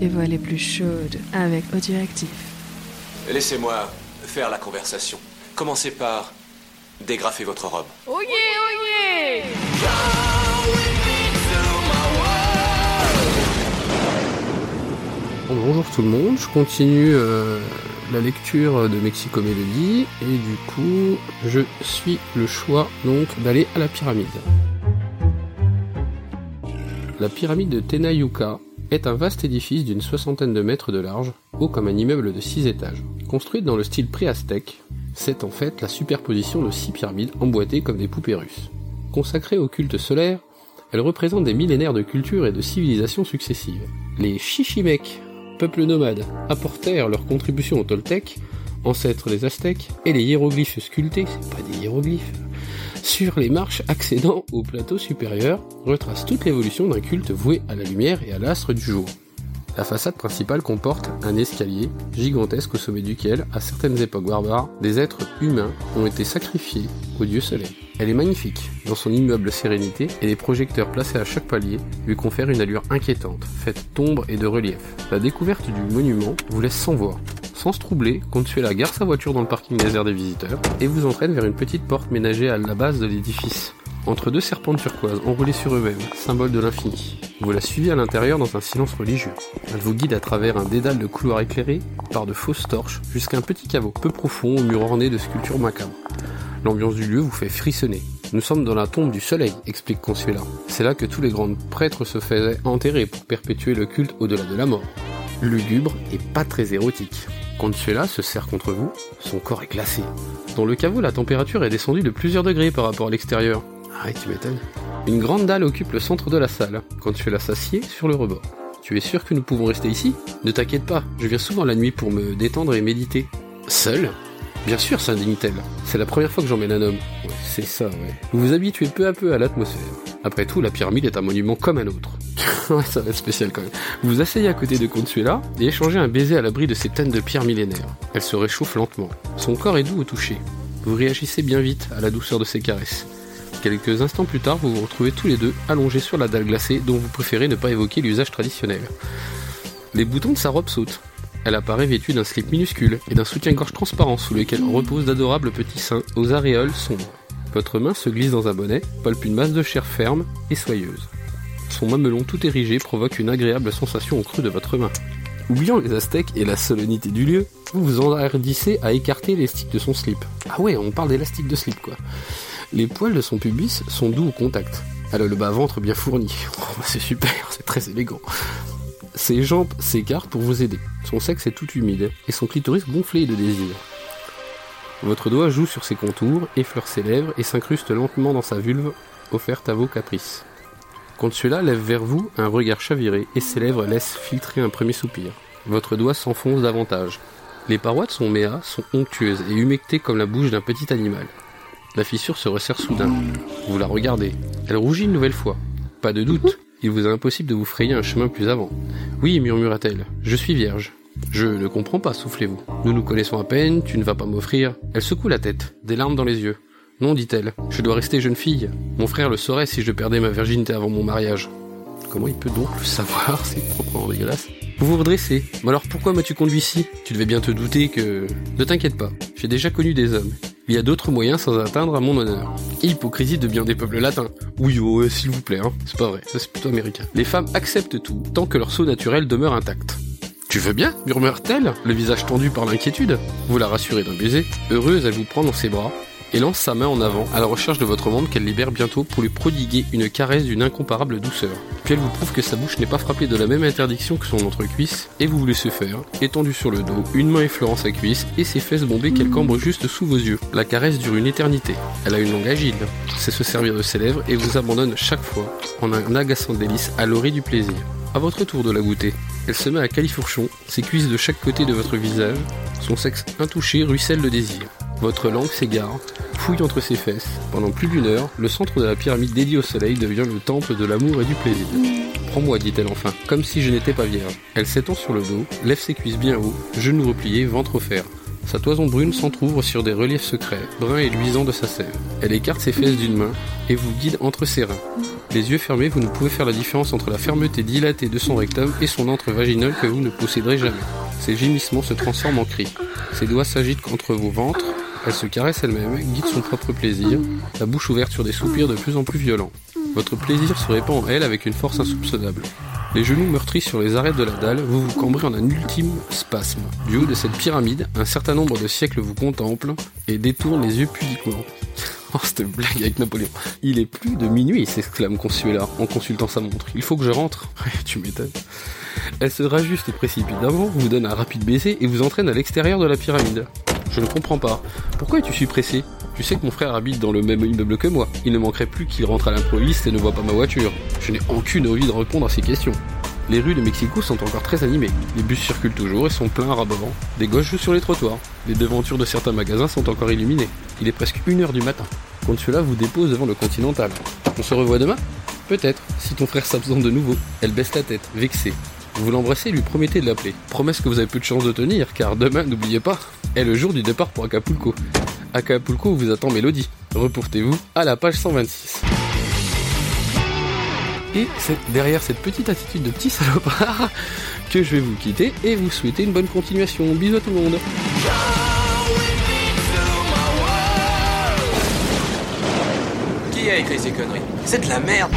les voix les plus chaudes avec Audioactif. Laissez-moi faire la conversation. Commencez par dégrafer votre robe. Oh yeah, oh yeah Bon, bonjour tout le monde, je continue euh, la lecture de Mexico Melody et du coup je suis le choix donc d'aller à la pyramide. La pyramide de Tenayuka est un vaste édifice d'une soixantaine de mètres de large, haut comme un immeuble de six étages. Construite dans le style pré-aztèque, c'est en fait la superposition de six pyramides emboîtées comme des poupées russes. Consacrée au culte solaire, elle représente des millénaires de cultures et de civilisations successives. Les Chichimecs, peuple nomade, apportèrent leur contribution aux Toltecs, ancêtres des Aztèques, et les hiéroglyphes sculptés, c'est pas des hiéroglyphes, sur les marches accédant au plateau supérieur, retrace toute l'évolution d'un culte voué à la lumière et à l'astre du jour. La façade principale comporte un escalier gigantesque au sommet duquel, à certaines époques barbares, des êtres humains ont été sacrifiés au dieu soleil. Elle est magnifique, dans son immeuble sérénité, et les projecteurs placés à chaque palier lui confèrent une allure inquiétante, faite d'ombre et de relief. La découverte du monument vous laisse sans voix. Sans se troubler, Consuela gare sa voiture dans le parking désert des visiteurs et vous entraîne vers une petite porte ménagée à la base de l'édifice, entre deux serpents turquoise enroulés sur eux-mêmes, symbole de l'infini. Vous la suivez à l'intérieur dans un silence religieux. Elle vous guide à travers un dédale de couloirs éclairés par de fausses torches jusqu'à un petit caveau peu profond au mur orné de sculptures macabres. L'ambiance du lieu vous fait frissonner. Nous sommes dans la tombe du soleil, explique Consuela. C'est là que tous les grands prêtres se faisaient enterrer pour perpétuer le culte au-delà de la mort. Lugubre et pas très érotique. Consuela se serre contre vous, son corps est glacé. Dans le caveau, la température est descendue de plusieurs degrés par rapport à l'extérieur. Ah, tu m'étonnes. Une grande dalle occupe le centre de la salle. Consuela s'assied sur le rebord. Tu es sûr que nous pouvons rester ici? Ne t'inquiète pas, je viens souvent la nuit pour me détendre et méditer. Seul? Bien sûr, s'indigne-t-elle. C'est la première fois que j'emmène un homme. Ouais, c'est ça, ouais. Vous vous habituez peu à peu à l'atmosphère. Après tout, la pyramide est un monument comme un autre. ça va être spécial quand même. Vous asseyez à côté de Consuela et échangez un baiser à l'abri de ces tonnes de pierres millénaires. Elle se réchauffe lentement. Son corps est doux au toucher. Vous réagissez bien vite à la douceur de ses caresses. Quelques instants plus tard, vous vous retrouvez tous les deux allongés sur la dalle glacée dont vous préférez ne pas évoquer l'usage traditionnel. Les boutons de sa robe sautent. Elle apparaît vêtue d'un slip minuscule et d'un soutien-gorge transparent sous lequel reposent d'adorables petits seins aux aréoles sombres. Votre main se glisse dans un bonnet, palpe une masse de chair ferme et soyeuse. Son mamelon tout érigé provoque une agréable sensation au creux de votre main. Oubliant les aztèques et la solennité du lieu, vous vous enhardissez à écarter l'élastique de son slip. Ah ouais, on parle d'élastique de slip quoi. Les poils de son pubis sont doux au contact. Elle a le bas-ventre bien fourni. Oh, c'est super, c'est très élégant. Ses jambes s'écartent pour vous aider. Son sexe est tout humide et son clitoris gonflé de désir. Votre doigt joue sur ses contours, effleure ses lèvres et s'incruste lentement dans sa vulve, offerte à vos caprices. Consuela lève vers vous un regard chaviré et ses lèvres laissent filtrer un premier soupir. Votre doigt s'enfonce davantage. Les parois de son méa sont onctueuses et humectées comme la bouche d'un petit animal. La fissure se resserre soudain. Vous la regardez. Elle rougit une nouvelle fois. Pas de doute, il vous est impossible de vous frayer un chemin plus avant. Oui, murmura-t-elle, je suis vierge. Je ne comprends pas, soufflez-vous. Nous nous connaissons à peine, tu ne vas pas m'offrir. Elle secoue la tête, des larmes dans les yeux. Non, dit-elle, je dois rester jeune fille. Mon frère le saurait si je perdais ma virginité avant mon mariage. Comment il peut donc le savoir C'est proprement dégueulasse. Vous vous redressez. Mais alors pourquoi m'as-tu conduit ici? Tu devais bien te douter que... Ne t'inquiète pas, j'ai déjà connu des hommes. Il y a d'autres moyens sans atteindre à mon honneur. Hypocrisie de bien des peuples latins. Oui, oh, s'il vous plaît, hein. C'est pas vrai, c'est plutôt américain. Les femmes acceptent tout, tant que leur sceau naturel demeure intact. Tu veux bien? murmure-t-elle, le visage tendu par l'inquiétude. Vous la rassurez d'un baiser. Heureuse, elle vous prend dans ses bras et lance sa main en avant à la recherche de votre monde qu'elle libère bientôt pour lui prodiguer une caresse d'une incomparable douceur. Puis elle vous prouve que sa bouche n'est pas frappée de la même interdiction que son entrecuisse, et vous vous laissez faire, étendu sur le dos, une main effleurant sa cuisse et ses fesses bombées qu'elle cambre juste sous vos yeux. La caresse dure une éternité. Elle a une langue agile, sait se servir de ses lèvres et vous abandonne chaque fois en un agaçant délice à l'oreille du plaisir. À votre tour de la goûter. Elle se met à califourchon, ses cuisses de chaque côté de votre visage, son sexe intouché ruisselle de désir. Votre langue s'égare, fouille entre ses fesses. Pendant plus d'une heure, le centre de la pyramide dédiée au soleil devient le temple de l'amour et du plaisir. Prends-moi, dit-elle enfin, comme si je n'étais pas vierge. Elle s'étend sur le dos, lève ses cuisses bien haut, genoux repliés, ventre offert. Sa toison brune s'entr'ouvre sur des reliefs secrets, bruns et luisants de sa sève. Elle écarte ses fesses d'une main et vous guide entre ses reins. Les yeux fermés, vous ne pouvez faire la différence entre la fermeté dilatée de son rectum et son antre vaginal que vous ne posséderez jamais. Ses gémissements se transforment en cris. Ses doigts s'agitent contre vos ventres. Elle se caresse elle-même, guide son propre plaisir, la bouche ouverte sur des soupirs de plus en plus violents. Votre plaisir se répand en elle avec une force insoupçonnable. Les genoux meurtris sur les arêtes de la dalle, vous vous cambrez en un ultime spasme. Du haut de cette pyramide, un certain nombre de siècles vous contemplent et détournent les yeux pudiquement. Oh, cette blague avec Napoléon. Il est plus de minuit, s'exclame Consuela en consultant sa montre. Il faut que je rentre. tu m'étonnes. Elle se rajuste précipitamment, vous donne un rapide baiser et vous entraîne à l'extérieur de la pyramide. Je ne comprends pas. Pourquoi es-tu si pressé? Tu sais que mon frère habite dans le même immeuble que moi. Il ne manquerait plus qu'il rentre à l'improviste et ne voit pas ma voiture. Je n'ai aucune envie de répondre à ces questions. Les rues de Mexico sont encore très animées. Les bus circulent toujours et sont pleins à ras Des gosses jouent sur les trottoirs. Les devantures de certains magasins sont encore illuminées. Il est presque 1h du matin. Consuela vous dépose devant le Continental. On se revoit demain? Peut-être, si ton frère s'absente de nouveau. Elle baisse la tête, vexée. Vous l'embrassez et lui promettez de l'appeler. Promesse que vous avez peu de chance de tenir, car demain, n'oubliez pas, est le jour du départ pour Acapulco. Acapulco vous attend Mélodie. Reportez-vous à la page 126. Et c'est derrière cette petite attitude de petit salopard que je vais vous quitter et vous souhaiter une bonne continuation. Bisous à tout le monde. Qui a écrit ces conneries? C'est de la merde